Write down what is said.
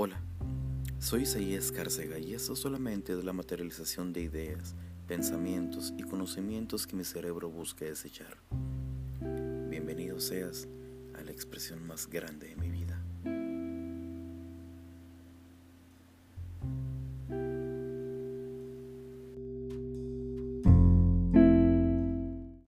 Hola, soy Isaías Cárcega y esto solamente es la materialización de ideas, pensamientos y conocimientos que mi cerebro busca desechar. Bienvenido seas a la expresión más grande de mi vida.